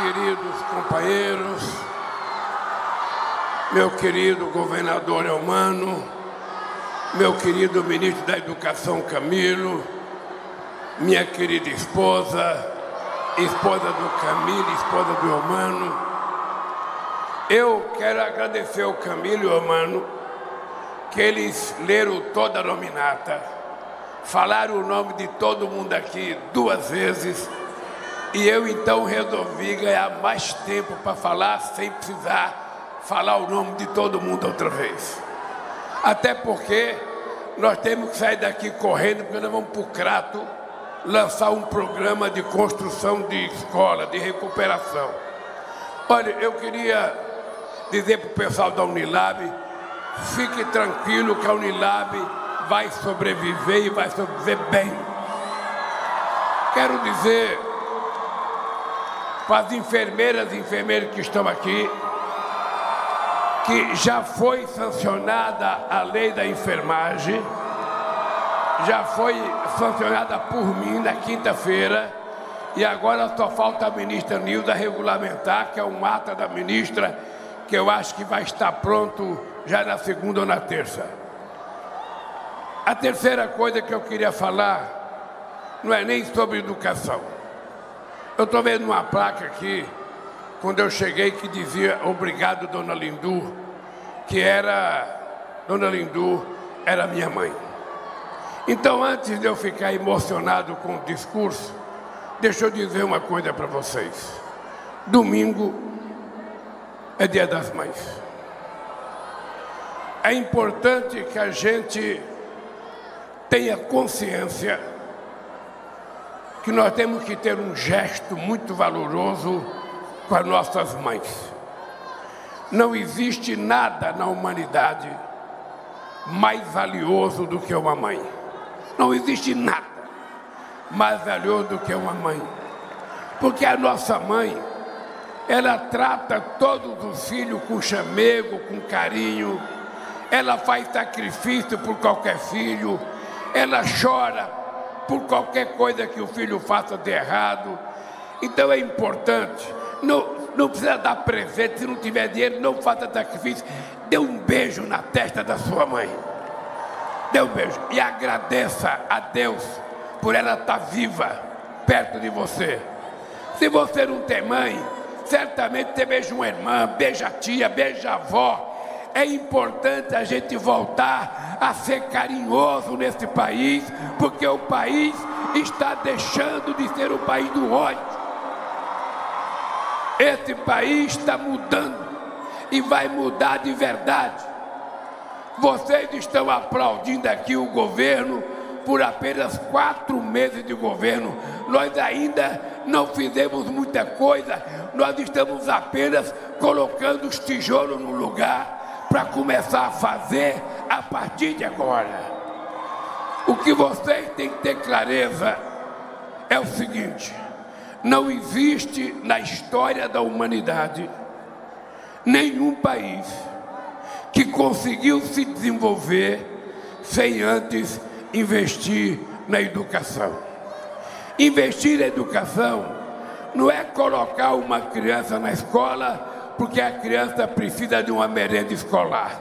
queridos companheiros, meu querido governador Elmano, meu querido ministro da Educação Camilo, minha querida esposa, esposa do Camilo, esposa do Elmano. Eu quero agradecer ao Camilo e ao Elmano que eles leram toda a nominata, falaram o nome de todo mundo aqui duas vezes e eu então resolvi ganhar mais tempo para falar sem precisar falar o nome de todo mundo outra vez. Até porque nós temos que sair daqui correndo, porque nós vamos para o Crato lançar um programa de construção de escola, de recuperação. Olha, eu queria dizer para o pessoal da Unilab, fique tranquilo que a Unilab vai sobreviver e vai sobreviver bem. Quero dizer para as enfermeiras e enfermeiros que estão aqui, que já foi sancionada a lei da enfermagem, já foi sancionada por mim na quinta-feira, e agora só falta a ministra Nilda regulamentar, que é um ata da ministra, que eu acho que vai estar pronto já na segunda ou na terça. A terceira coisa que eu queria falar não é nem sobre educação. Eu estou vendo uma placa aqui, quando eu cheguei, que dizia obrigado, dona Lindu, que era, dona Lindu era minha mãe. Então, antes de eu ficar emocionado com o discurso, deixa eu dizer uma coisa para vocês. Domingo é dia das mães. É importante que a gente tenha consciência que nós temos que ter um gesto muito valoroso com as nossas mães. Não existe nada na humanidade mais valioso do que uma mãe. Não existe nada mais valioso do que uma mãe. Porque a nossa mãe, ela trata todos os filhos com chamego, com carinho, ela faz sacrifício por qualquer filho, ela chora por qualquer coisa que o filho faça de errado. Então é importante, não, não precisa dar presente, se não tiver dinheiro, não faça sacrifício. Dê um beijo na testa da sua mãe. Dê um beijo e agradeça a Deus por ela estar viva perto de você. Se você não tem mãe, certamente você beija uma irmã, beija a tia, beija a avó, é importante a gente voltar a ser carinhoso nesse país, porque o país está deixando de ser o país do ódio. Esse país está mudando e vai mudar de verdade. Vocês estão aplaudindo aqui o governo por apenas quatro meses de governo. Nós ainda não fizemos muita coisa, nós estamos apenas colocando os tijolos no lugar para começar a fazer a partir de agora. O que vocês têm que ter clareza é o seguinte: não existe na história da humanidade nenhum país que conseguiu se desenvolver sem antes investir na educação. Investir na educação não é colocar uma criança na escola porque a criança precisa de uma merenda escolar.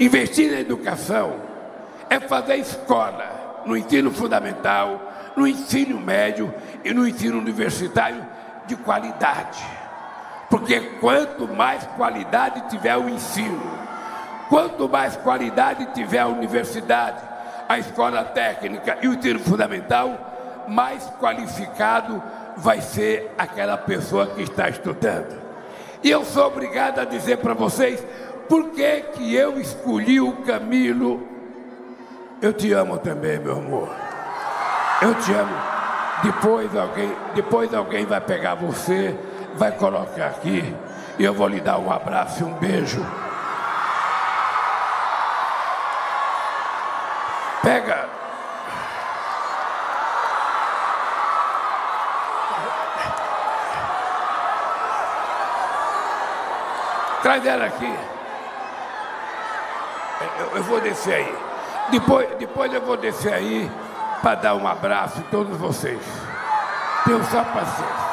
Investir na educação é fazer escola no ensino fundamental, no ensino médio e no ensino universitário de qualidade. Porque quanto mais qualidade tiver o ensino, quanto mais qualidade tiver a universidade, a escola técnica e o ensino fundamental, mais qualificado vai ser aquela pessoa que está estudando. E eu sou obrigado a dizer para vocês por que, que eu escolhi o Camilo. Eu te amo também, meu amor. Eu te amo. Depois alguém, depois alguém vai pegar você, vai colocar aqui e eu vou lhe dar um abraço e um beijo. Pega Traz ela aqui. Eu, eu, vou descer aí. Depois, depois eu vou descer aí para dar um abraço a todos vocês. Tenham só paciência.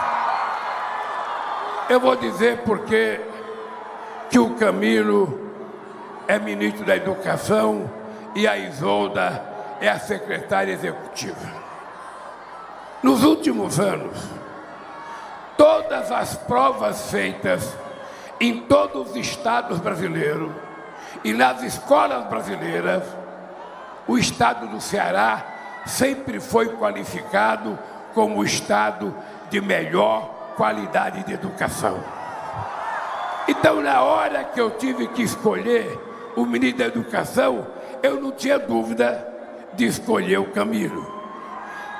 Eu vou dizer porque que o Camilo é ministro da Educação e a Isolda é a secretária executiva. Nos últimos anos, todas as provas feitas em todos os estados brasileiros e nas escolas brasileiras, o estado do Ceará sempre foi qualificado como o estado de melhor qualidade de educação. Então, na hora que eu tive que escolher o ministro da Educação, eu não tinha dúvida de escolher o Camilo.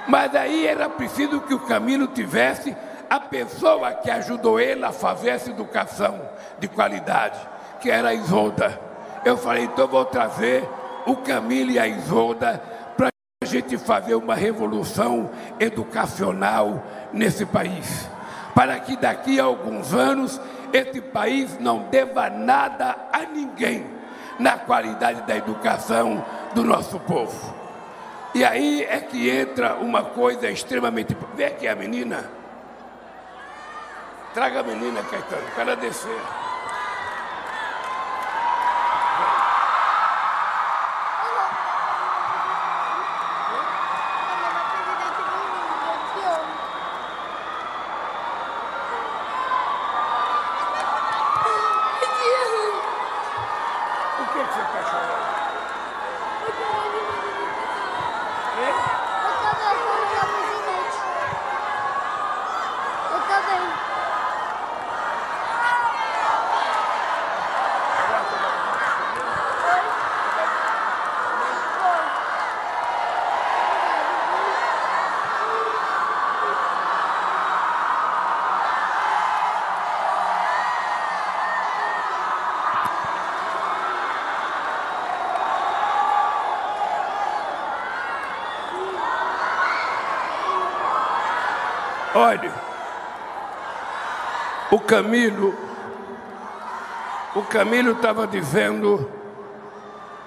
Mas aí era preciso que o Camilo tivesse a pessoa que ajudou ele a fazer essa educação de qualidade, que era a Isolda. Eu falei, então vou trazer o Camilo e a Isolda para a gente fazer uma revolução educacional nesse país. Para que daqui a alguns anos esse país não deva nada a ninguém na qualidade da educação do nosso povo. E aí é que entra uma coisa extremamente. Vem aqui a menina. Traga a menina, Caetano, para descer. Olha, o Camilo, o Camilo estava dizendo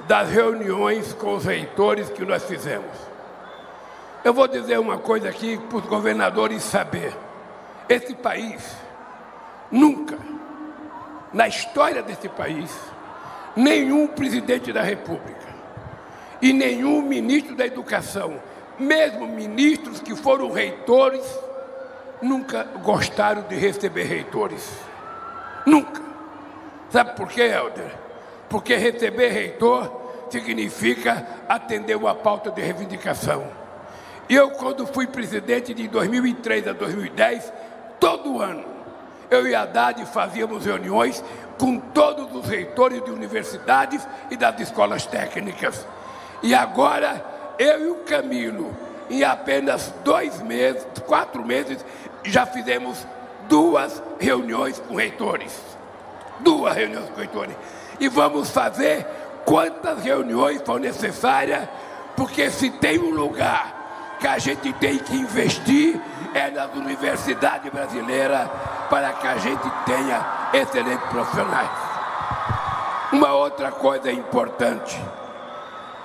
das reuniões com os reitores que nós fizemos. Eu vou dizer uma coisa aqui para os governadores saber. Esse país, nunca, na história desse país, nenhum presidente da República e nenhum ministro da Educação, mesmo ministros que foram reitores, nunca gostaram de receber reitores. Nunca. Sabe por quê, Helder? Porque receber reitor significa atender uma pauta de reivindicação. Eu, quando fui presidente de 2003 a 2010, todo ano, eu e a Haddad fazíamos reuniões com todos os reitores de universidades e das escolas técnicas. E agora, eu e o Camilo, em apenas dois meses, quatro meses, já fizemos duas reuniões com reitores. Duas reuniões com reitores. E vamos fazer quantas reuniões for necessárias, porque se tem um lugar que a gente tem que investir é nas universidades brasileiras para que a gente tenha excelentes profissionais. Uma outra coisa importante.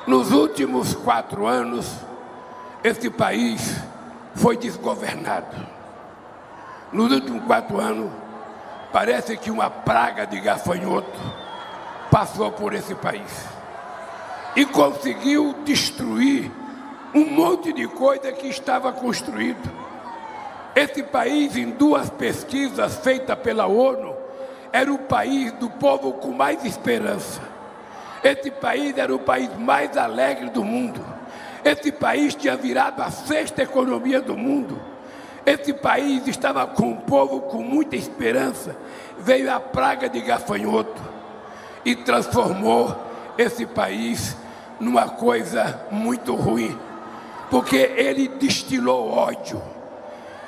Nos últimos quatro anos, esse país foi desgovernado. Nos últimos quatro anos, parece que uma praga de gafanhoto passou por esse país e conseguiu destruir um monte de coisa que estava construído. Esse país, em duas pesquisas feitas pela ONU, era o país do povo com mais esperança. Esse país era o país mais alegre do mundo. Esse país tinha virado a sexta economia do mundo. Esse país estava com um povo com muita esperança. Veio a praga de gafanhoto e transformou esse país numa coisa muito ruim, porque ele destilou ódio.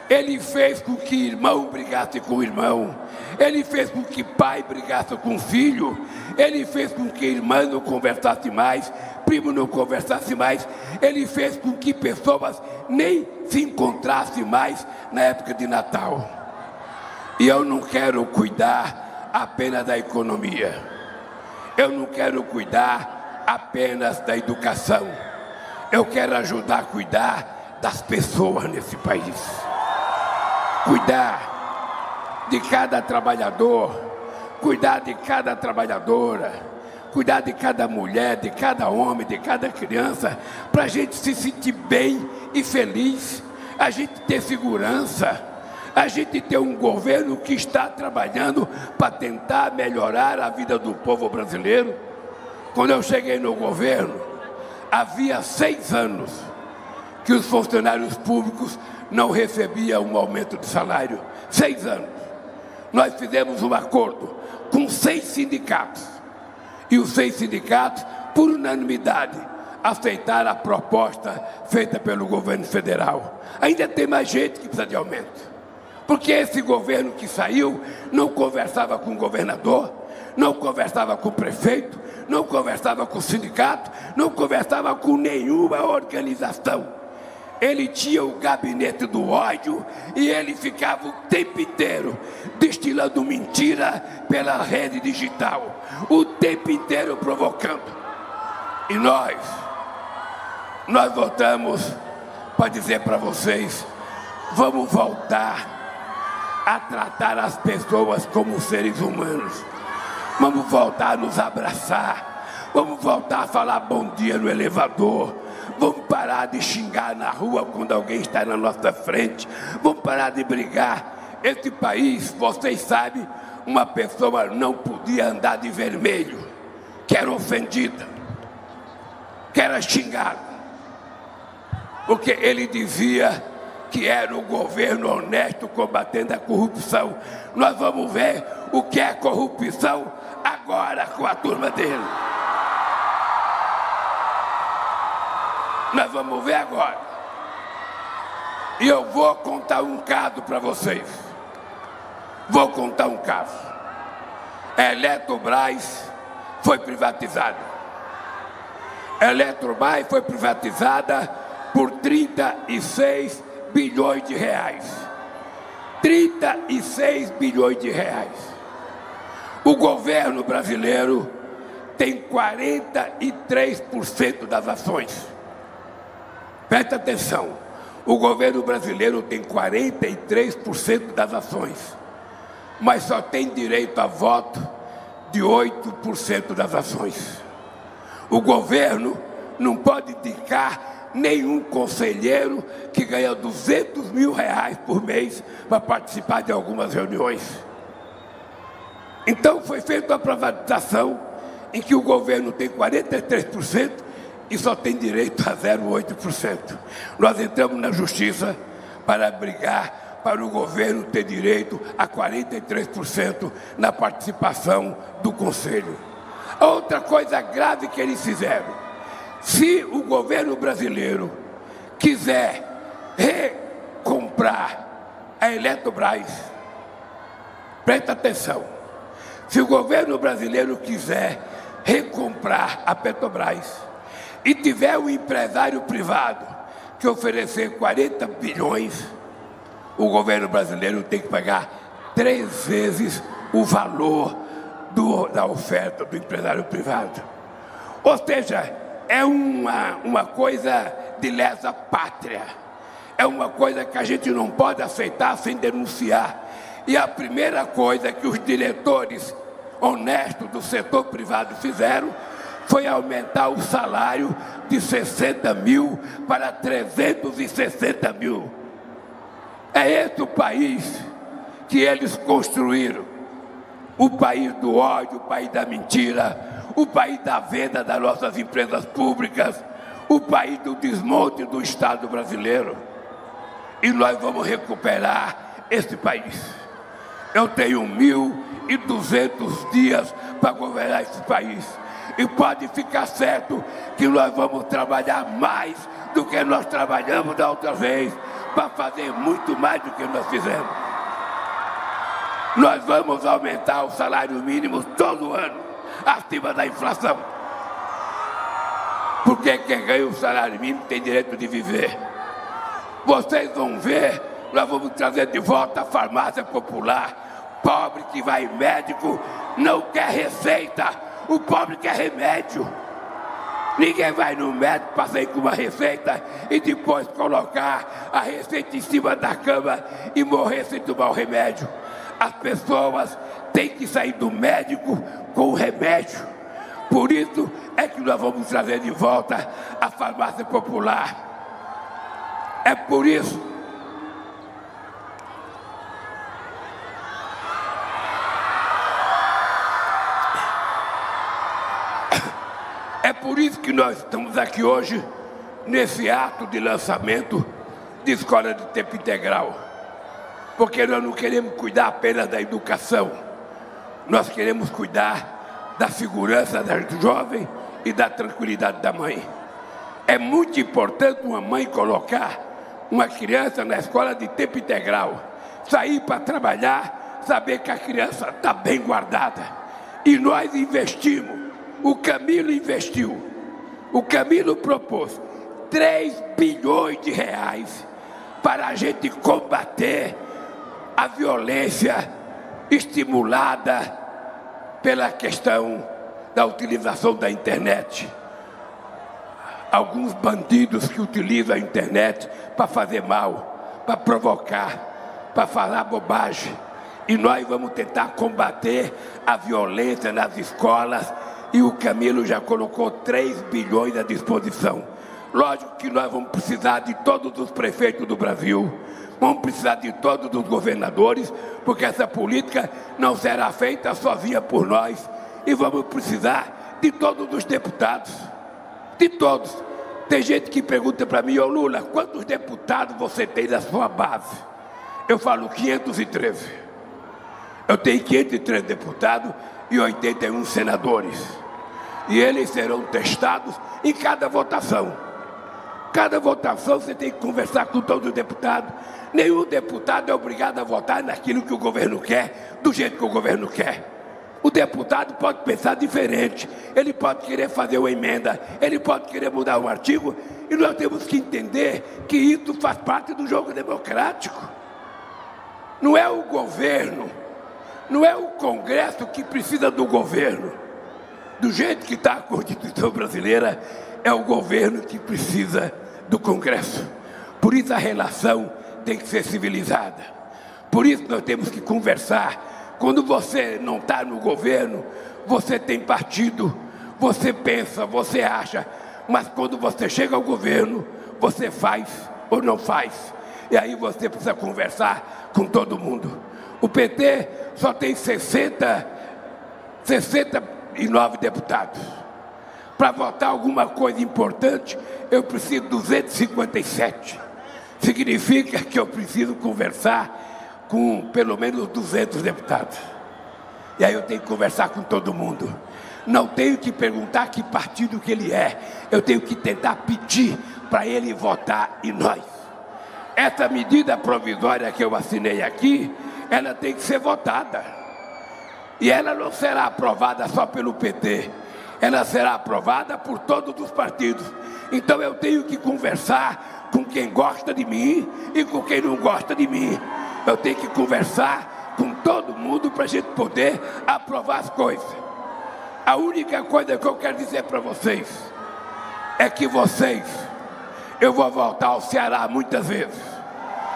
Ele fez com que irmão brigasse com irmão. Ele fez com que pai brigasse com filho. Ele fez com que irmã não conversasse mais primo não conversasse mais, ele fez com que pessoas nem se encontrassem mais na época de Natal. E eu não quero cuidar apenas da economia, eu não quero cuidar apenas da educação, eu quero ajudar a cuidar das pessoas nesse país. Cuidar de cada trabalhador, cuidar de cada trabalhadora, cuidar de cada mulher, de cada homem, de cada criança, para a gente se sentir bem e feliz, a gente ter segurança, a gente ter um governo que está trabalhando para tentar melhorar a vida do povo brasileiro. Quando eu cheguei no governo, havia seis anos que os funcionários públicos não recebiam um aumento de salário. Seis anos. Nós fizemos um acordo com seis sindicatos. E os seis sindicatos, por unanimidade, aceitaram a proposta feita pelo governo federal. Ainda tem mais gente que precisa de aumento. Porque esse governo que saiu não conversava com o governador, não conversava com o prefeito, não conversava com o sindicato, não conversava com nenhuma organização. Ele tinha o gabinete do ódio e ele ficava o tempo inteiro destilando mentira pela rede digital, o tempo inteiro provocando. E nós, nós voltamos para dizer para vocês: vamos voltar a tratar as pessoas como seres humanos. Vamos voltar a nos abraçar. Vamos voltar a falar bom dia no elevador. Vamos parar de xingar na rua quando alguém está na nossa frente. Vamos parar de brigar. Esse país, vocês sabem, uma pessoa não podia andar de vermelho, que era ofendida, que era xingada. Porque ele dizia que era o governo honesto combatendo a corrupção. Nós vamos ver o que é corrupção agora com a turma dele. Nós vamos ver agora. E eu vou contar um caso para vocês. Vou contar um caso. A Eletrobras foi privatizada. A Eletrobras foi privatizada por 36 bilhões de reais. 36 bilhões de reais. O governo brasileiro tem 43% das ações. Presta atenção. O governo brasileiro tem 43% das ações, mas só tem direito a voto de 8% das ações. O governo não pode indicar nenhum conselheiro que ganha 200 mil reais por mês para participar de algumas reuniões. Então foi feita uma privatização em que o governo tem 43% e só tem direito a 0,8%. Nós entramos na justiça para brigar para o governo ter direito a 43% na participação do conselho. Outra coisa grave que eles fizeram, se o governo brasileiro quiser recomprar a Eletrobras, presta atenção. Se o governo brasileiro quiser recomprar a Petrobras e tiver um empresário privado que oferecer 40 bilhões, o governo brasileiro tem que pagar três vezes o valor do, da oferta do empresário privado. Ou seja, é uma, uma coisa de lesa pátria. É uma coisa que a gente não pode aceitar sem denunciar. E a primeira coisa que os diretores honestos do setor privado fizeram foi aumentar o salário de 60 mil para 360 mil. É esse o país que eles construíram. O país do ódio, o país da mentira, o país da venda das nossas empresas públicas, o país do desmonte do Estado brasileiro. E nós vamos recuperar esse país. Eu tenho mil e duzentos dias para governar esse país. E pode ficar certo que nós vamos trabalhar mais do que nós trabalhamos da outra vez, para fazer muito mais do que nós fizemos. Nós vamos aumentar o salário mínimo todo ano acima da inflação. Porque quem ganha o salário mínimo tem direito de viver. Vocês vão ver, nós vamos trazer de volta a farmácia popular. Pobre que vai médico não quer receita, o pobre quer remédio. Ninguém vai no médico para sair com uma receita e depois colocar a receita em cima da cama e morrer sem tomar o remédio. As pessoas têm que sair do médico com o remédio. Por isso é que nós vamos trazer de volta a farmácia popular. É por isso que nós estamos aqui hoje, nesse ato de lançamento de escola de tempo integral. Porque nós não queremos cuidar apenas da educação, nós queremos cuidar da segurança da jovem e da tranquilidade da mãe. É muito importante uma mãe colocar uma criança na escola de tempo integral, sair para trabalhar, saber que a criança está bem guardada. E nós investimos o Camilo investiu, o Camilo propôs 3 bilhões de reais para a gente combater a violência estimulada pela questão da utilização da internet. Alguns bandidos que utilizam a internet para fazer mal, para provocar, para falar bobagem. E nós vamos tentar combater a violência nas escolas e o Camilo já colocou 3 bilhões à disposição. Lógico que nós vamos precisar de todos os prefeitos do Brasil, vamos precisar de todos os governadores, porque essa política não será feita sozinha por nós, e vamos precisar de todos os deputados, de todos. Tem gente que pergunta para mim, ô Lula, quantos deputados você tem na sua base? Eu falo 513. Eu tenho 503 deputados e 81 senadores. E eles serão testados em cada votação. Cada votação você tem que conversar com todos os deputados. Nenhum deputado é obrigado a votar naquilo que o governo quer, do jeito que o governo quer. O deputado pode pensar diferente, ele pode querer fazer uma emenda, ele pode querer mudar um artigo, e nós temos que entender que isso faz parte do jogo democrático. Não é o governo não é o Congresso que precisa do governo. Do jeito que está a Constituição brasileira, é o governo que precisa do Congresso. Por isso a relação tem que ser civilizada. Por isso nós temos que conversar. Quando você não está no governo, você tem partido, você pensa, você acha, mas quando você chega ao governo, você faz ou não faz. E aí você precisa conversar com todo mundo. O PT só tem 60, 69 deputados. Para votar alguma coisa importante, eu preciso de 257. Significa que eu preciso conversar com pelo menos 200 deputados. E aí eu tenho que conversar com todo mundo. Não tenho que perguntar que partido que ele é. Eu tenho que tentar pedir para ele votar em nós. Essa medida provisória que eu assinei aqui, ela tem que ser votada. E ela não será aprovada só pelo PT, ela será aprovada por todos os partidos. Então eu tenho que conversar com quem gosta de mim e com quem não gosta de mim. Eu tenho que conversar com todo mundo para a gente poder aprovar as coisas. A única coisa que eu quero dizer para vocês é que vocês, eu vou voltar ao Ceará muitas vezes.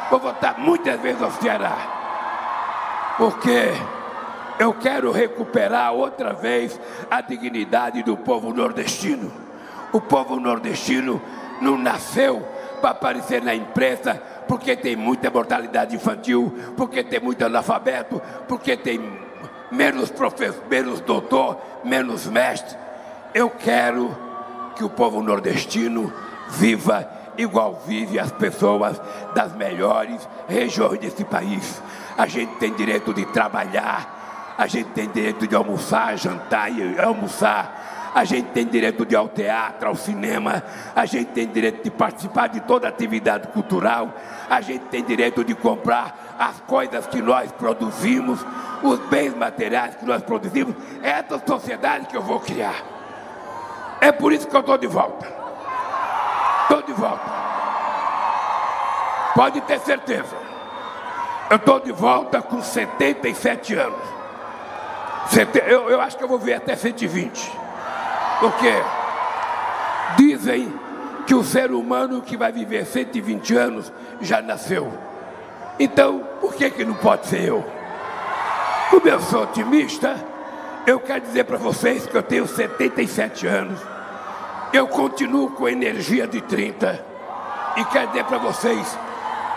Vou voltar muitas vezes ao Ceará porque eu quero recuperar outra vez a dignidade do povo nordestino. O povo nordestino não nasceu para aparecer na imprensa porque tem muita mortalidade infantil, porque tem muito analfabeto, porque tem menos professor, menos doutor, menos mestre. Eu quero que o povo nordestino viva igual vive as pessoas das melhores regiões desse país. A gente tem direito de trabalhar, a gente tem direito de almoçar, jantar e almoçar. A gente tem direito de ir ao teatro, ao cinema, a gente tem direito de participar de toda atividade cultural, a gente tem direito de comprar as coisas que nós produzimos, os bens materiais que nós produzimos. É essa sociedade que eu vou criar. É por isso que eu estou de volta. Estou de volta. Pode ter certeza. Eu estou de volta com 77 anos. Eu, eu acho que eu vou ver até 120. Porque Dizem que o ser humano que vai viver 120 anos já nasceu. Então, por que, que não pode ser eu? Como eu sou otimista, eu quero dizer para vocês que eu tenho 77 anos. Eu continuo com energia de 30. E quero dizer para vocês,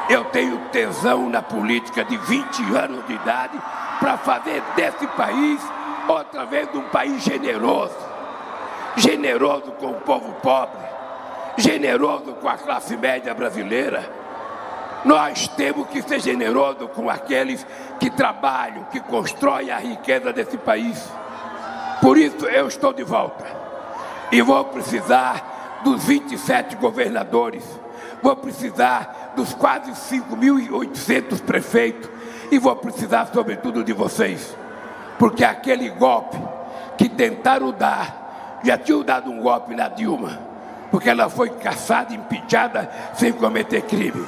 eu tenho tesão na política de 20 anos de idade para fazer desse país outra vez um país generoso. Generoso com o povo pobre, generoso com a classe média brasileira. Nós temos que ser generosos com aqueles que trabalham, que constroem a riqueza desse país. Por isso eu estou de volta. E vou precisar dos 27 governadores, vou precisar dos quase 5.800 prefeitos e vou precisar, sobretudo, de vocês. Porque aquele golpe que tentaram dar, já tinham dado um golpe na Dilma, porque ela foi caçada, impeachada, sem cometer crime.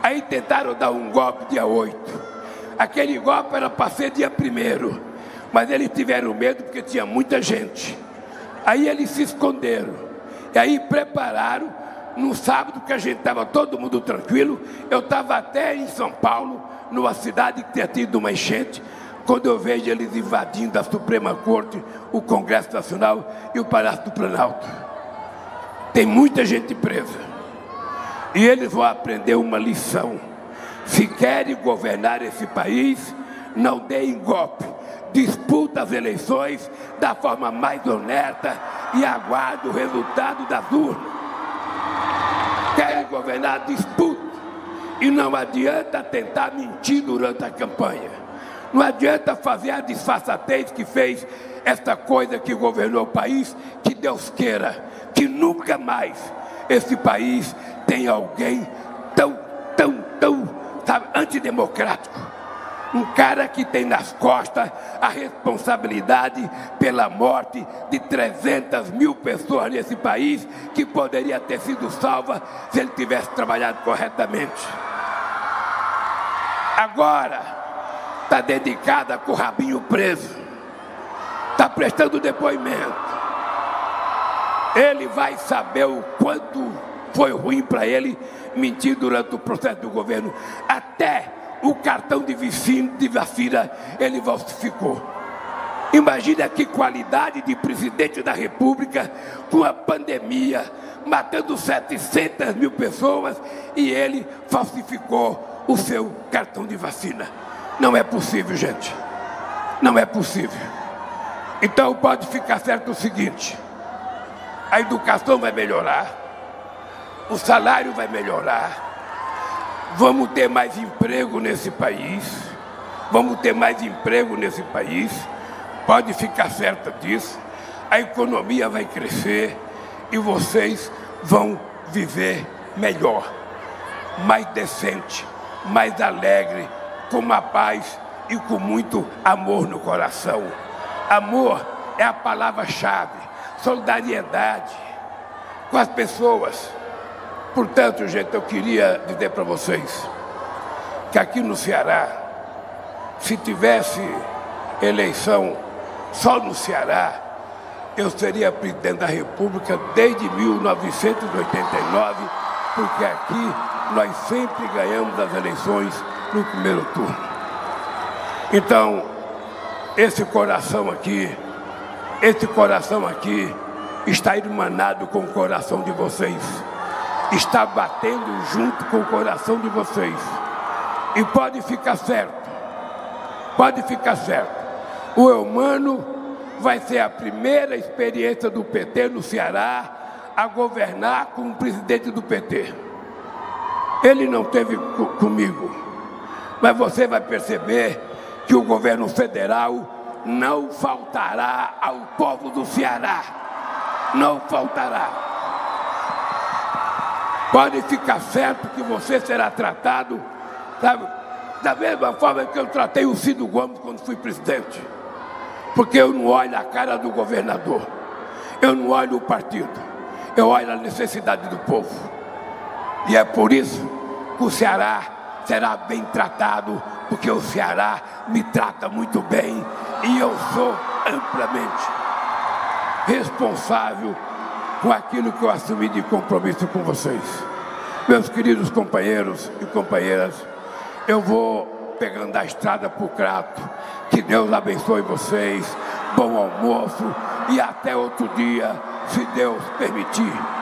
Aí tentaram dar um golpe dia 8. Aquele golpe era para ser dia 1 mas eles tiveram medo porque tinha muita gente. Aí eles se esconderam. E aí prepararam no sábado que a gente estava todo mundo tranquilo. Eu estava até em São Paulo, numa cidade que tinha tido uma enchente, quando eu vejo eles invadindo a Suprema Corte, o Congresso Nacional e o Palácio do Planalto. Tem muita gente presa. E eles vão aprender uma lição. Se querem governar esse país, não deem golpe. Disputa as eleições da forma mais honesta e aguarde o resultado das urnas. Querem governar, disputa. E não adianta tentar mentir durante a campanha. Não adianta fazer a disfarçatez que fez esta coisa que governou o país, que Deus queira, que nunca mais esse país tem alguém tão, tão, tão, sabe, antidemocrático. Um cara que tem nas costas a responsabilidade pela morte de 300 mil pessoas nesse país, que poderia ter sido salva se ele tivesse trabalhado corretamente. Agora, está dedicada com o rabinho preso, está prestando depoimento. Ele vai saber o quanto foi ruim para ele mentir durante o processo do governo. Até o cartão de vacina, de vacina ele falsificou. Imagina que qualidade de presidente da República com a pandemia, matando 700 mil pessoas e ele falsificou o seu cartão de vacina. Não é possível, gente. Não é possível. Então pode ficar certo o seguinte: a educação vai melhorar, o salário vai melhorar, vamos ter mais emprego nesse país, vamos ter mais emprego nesse país, pode ficar certa disso, a economia vai crescer e vocês vão viver melhor, mais decente, mais alegre, com uma paz e com muito amor no coração. Amor é a palavra-chave, solidariedade com as pessoas Portanto, gente, eu queria dizer para vocês que aqui no Ceará, se tivesse eleição só no Ceará, eu seria presidente da República desde 1989, porque aqui nós sempre ganhamos as eleições no primeiro turno. Então, esse coração aqui, esse coração aqui está irmanado com o coração de vocês está batendo junto com o coração de vocês. E pode ficar certo, pode ficar certo. O Eumano vai ser a primeira experiência do PT no Ceará a governar com o presidente do PT. Ele não teve comigo, mas você vai perceber que o governo federal não faltará ao povo do Ceará. Não faltará. Pode ficar certo que você será tratado, sabe, da mesma forma que eu tratei o Ciro Gomes quando fui presidente. Porque eu não olho a cara do governador, eu não olho o partido, eu olho a necessidade do povo. E é por isso que o Ceará será bem tratado, porque o Ceará me trata muito bem e eu sou amplamente responsável com aquilo que eu assumi de compromisso com vocês. Meus queridos companheiros e companheiras, eu vou pegando a estrada para o Crato. Que Deus abençoe vocês. Bom almoço e até outro dia, se Deus permitir.